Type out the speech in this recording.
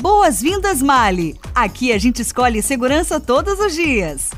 Boas-vindas, Mali! Aqui a gente escolhe segurança todos os dias.